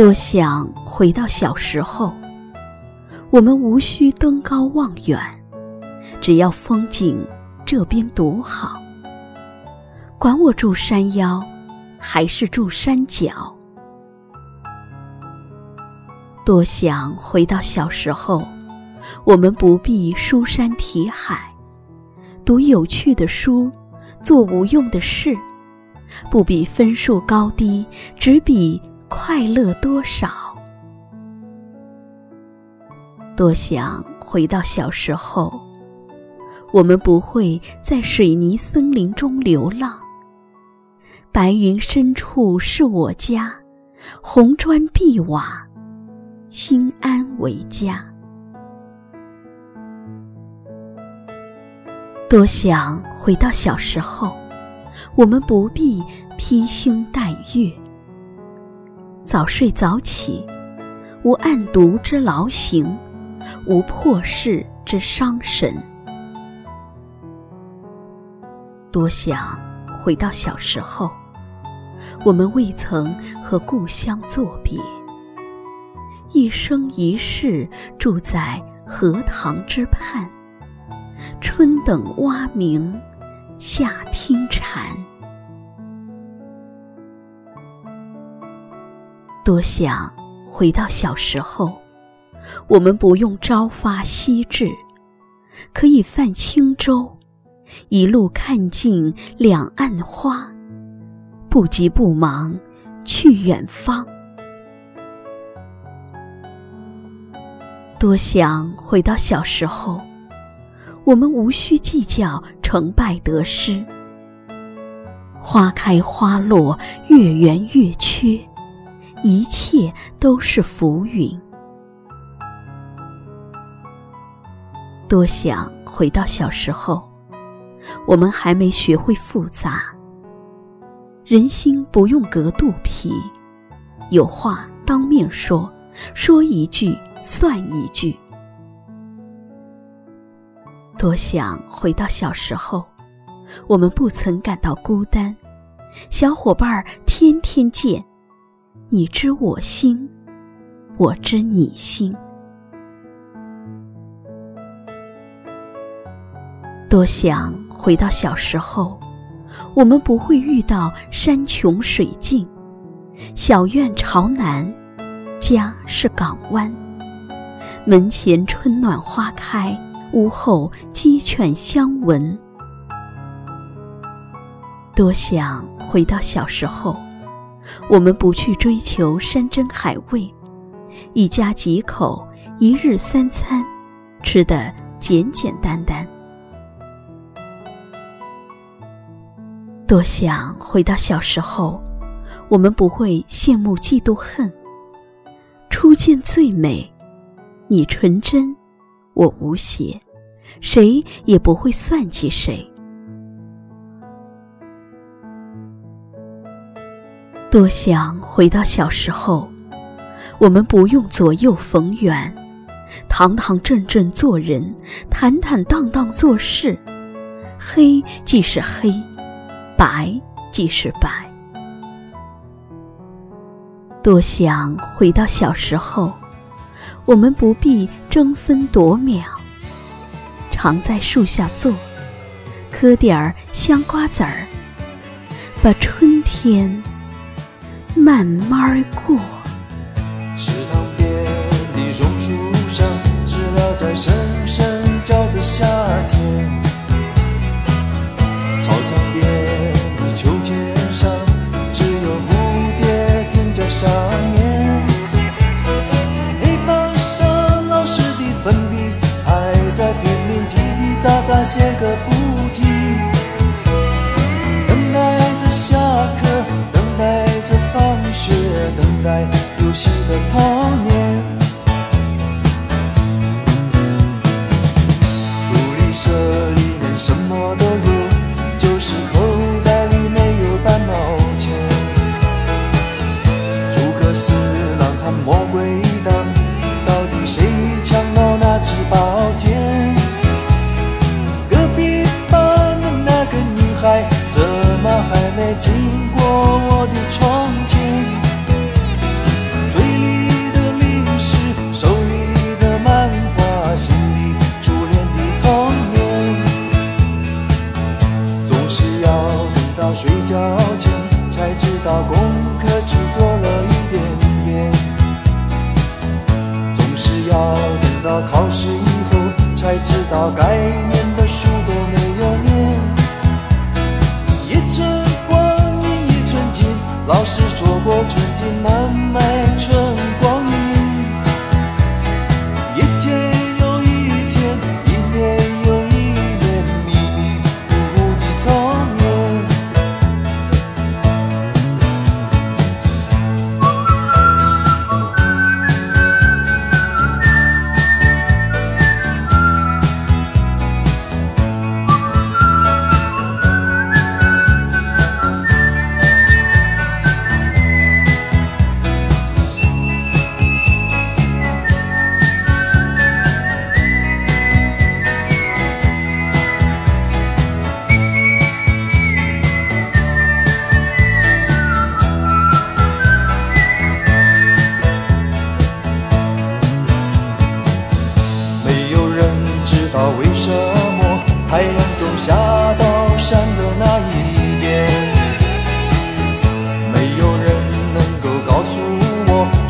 多想回到小时候，我们无需登高望远，只要风景这边独好。管我住山腰，还是住山脚。多想回到小时候，我们不必书山题海，读有趣的书，做无用的事，不比分数高低，只比快乐多少。多想回到小时候，我们不会在水泥森林中流浪，白云深处是我家，红砖碧瓦。心安为家。多想回到小时候，我们不必披星戴月，早睡早起，无案牍之劳形，无破事之伤神。多想回到小时候，我们未曾和故乡作别。一生一世住在荷塘之畔，春等蛙鸣，夏听蝉。多想回到小时候，我们不用朝发夕至，可以泛轻舟，一路看尽两岸花，不急不忙去远方。多想回到小时候，我们无需计较成败得失。花开花落，月圆月缺，一切都是浮云。多想回到小时候，我们还没学会复杂。人心不用隔肚皮，有话当面说，说一句。算一句。多想回到小时候，我们不曾感到孤单，小伙伴儿天天见，你知我心，我知你心。多想回到小时候，我们不会遇到山穷水尽，小院朝南，家是港湾。门前春暖花开，屋后鸡犬相闻。多想回到小时候，我们不去追求山珍海味，一家几口，一日三餐，吃的简简单单。多想回到小时候，我们不会羡慕嫉妒恨，初见最美。你纯真，我无邪，谁也不会算计谁。多想回到小时候，我们不用左右逢源，堂堂正正做人，坦坦荡荡做事。黑即是黑，白即是白。多想回到小时候。我们不必争分夺秒，常在树下坐，嗑点儿香瓜子儿，把春天慢慢过。池塘边的榕树上，知了在声声叫着夏天。等待游戏的童年。要等到考试以后才知道该念的书都没有念。一寸光阴一寸金，老师说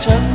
참